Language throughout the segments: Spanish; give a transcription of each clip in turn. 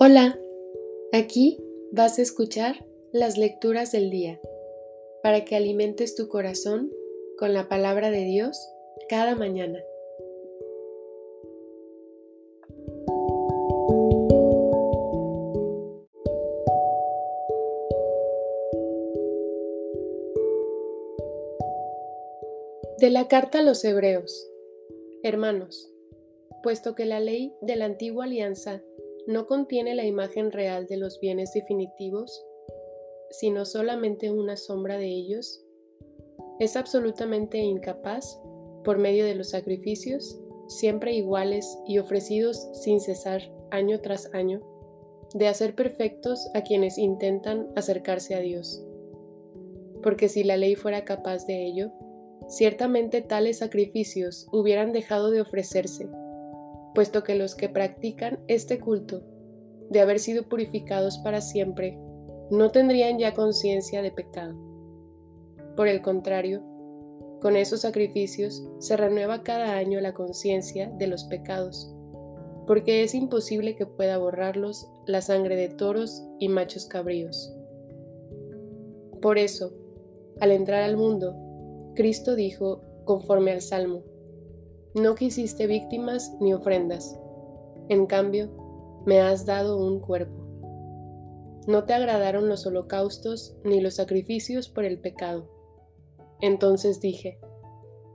Hola, aquí vas a escuchar las lecturas del día para que alimentes tu corazón con la palabra de Dios cada mañana. De la carta a los Hebreos Hermanos, puesto que la ley de la antigua alianza no contiene la imagen real de los bienes definitivos, sino solamente una sombra de ellos, es absolutamente incapaz, por medio de los sacrificios, siempre iguales y ofrecidos sin cesar año tras año, de hacer perfectos a quienes intentan acercarse a Dios. Porque si la ley fuera capaz de ello, ciertamente tales sacrificios hubieran dejado de ofrecerse puesto que los que practican este culto, de haber sido purificados para siempre, no tendrían ya conciencia de pecado. Por el contrario, con esos sacrificios se renueva cada año la conciencia de los pecados, porque es imposible que pueda borrarlos la sangre de toros y machos cabríos. Por eso, al entrar al mundo, Cristo dijo, conforme al Salmo, no quisiste víctimas ni ofrendas, en cambio, me has dado un cuerpo. No te agradaron los holocaustos ni los sacrificios por el pecado. Entonces dije,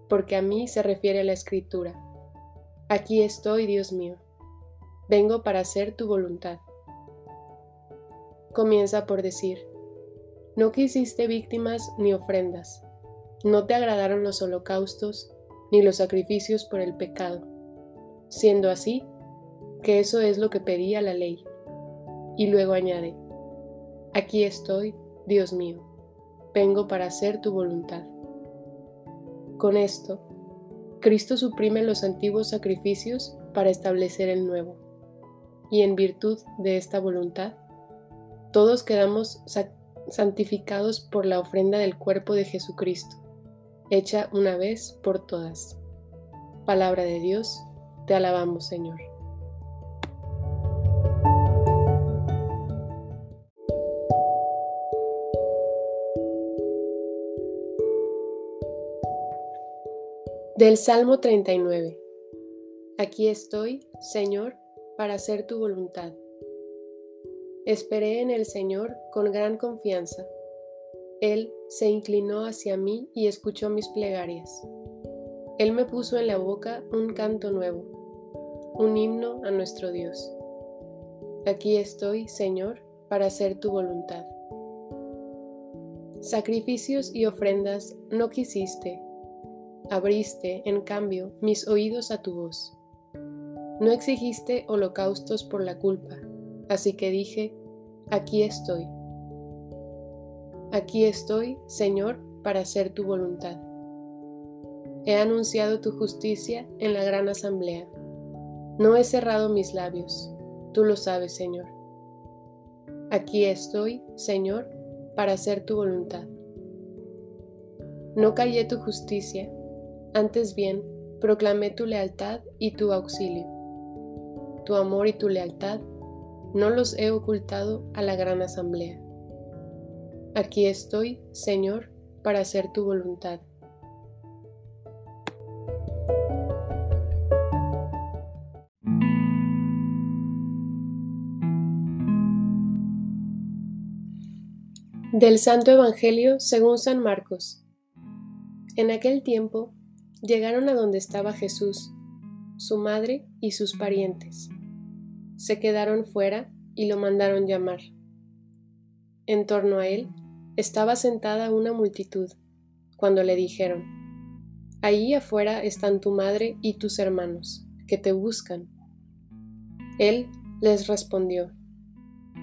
porque a mí se refiere la escritura, aquí estoy, Dios mío, vengo para hacer tu voluntad. Comienza por decir, no quisiste víctimas ni ofrendas, no te agradaron los holocaustos ni los sacrificios por el pecado, siendo así que eso es lo que pedía la ley. Y luego añade, aquí estoy, Dios mío, vengo para hacer tu voluntad. Con esto, Cristo suprime los antiguos sacrificios para establecer el nuevo, y en virtud de esta voluntad, todos quedamos santificados por la ofrenda del cuerpo de Jesucristo hecha una vez por todas. Palabra de Dios, te alabamos Señor. Del Salmo 39. Aquí estoy, Señor, para hacer tu voluntad. Esperé en el Señor con gran confianza él se inclinó hacia mí y escuchó mis plegarias. Él me puso en la boca un canto nuevo, un himno a nuestro Dios. Aquí estoy, Señor, para hacer tu voluntad. Sacrificios y ofrendas no quisiste, abriste, en cambio, mis oídos a tu voz. No exigiste holocaustos por la culpa, así que dije, aquí estoy. Aquí estoy, Señor, para hacer tu voluntad. He anunciado tu justicia en la gran asamblea. No he cerrado mis labios, tú lo sabes, Señor. Aquí estoy, Señor, para hacer tu voluntad. No callé tu justicia, antes bien proclamé tu lealtad y tu auxilio. Tu amor y tu lealtad no los he ocultado a la gran asamblea. Aquí estoy, Señor, para hacer tu voluntad. Del Santo Evangelio según San Marcos. En aquel tiempo llegaron a donde estaba Jesús, su madre y sus parientes. Se quedaron fuera y lo mandaron llamar. En torno a él estaba sentada una multitud, cuando le dijeron, Ahí afuera están tu madre y tus hermanos, que te buscan. Él les respondió,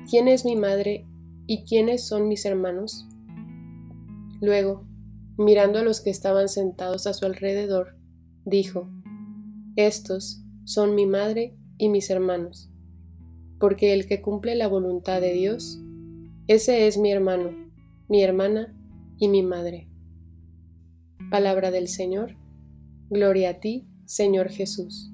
¿quién es mi madre y quiénes son mis hermanos? Luego, mirando a los que estaban sentados a su alrededor, dijo, Estos son mi madre y mis hermanos, porque el que cumple la voluntad de Dios, ese es mi hermano mi hermana y mi madre. Palabra del Señor. Gloria a ti, Señor Jesús.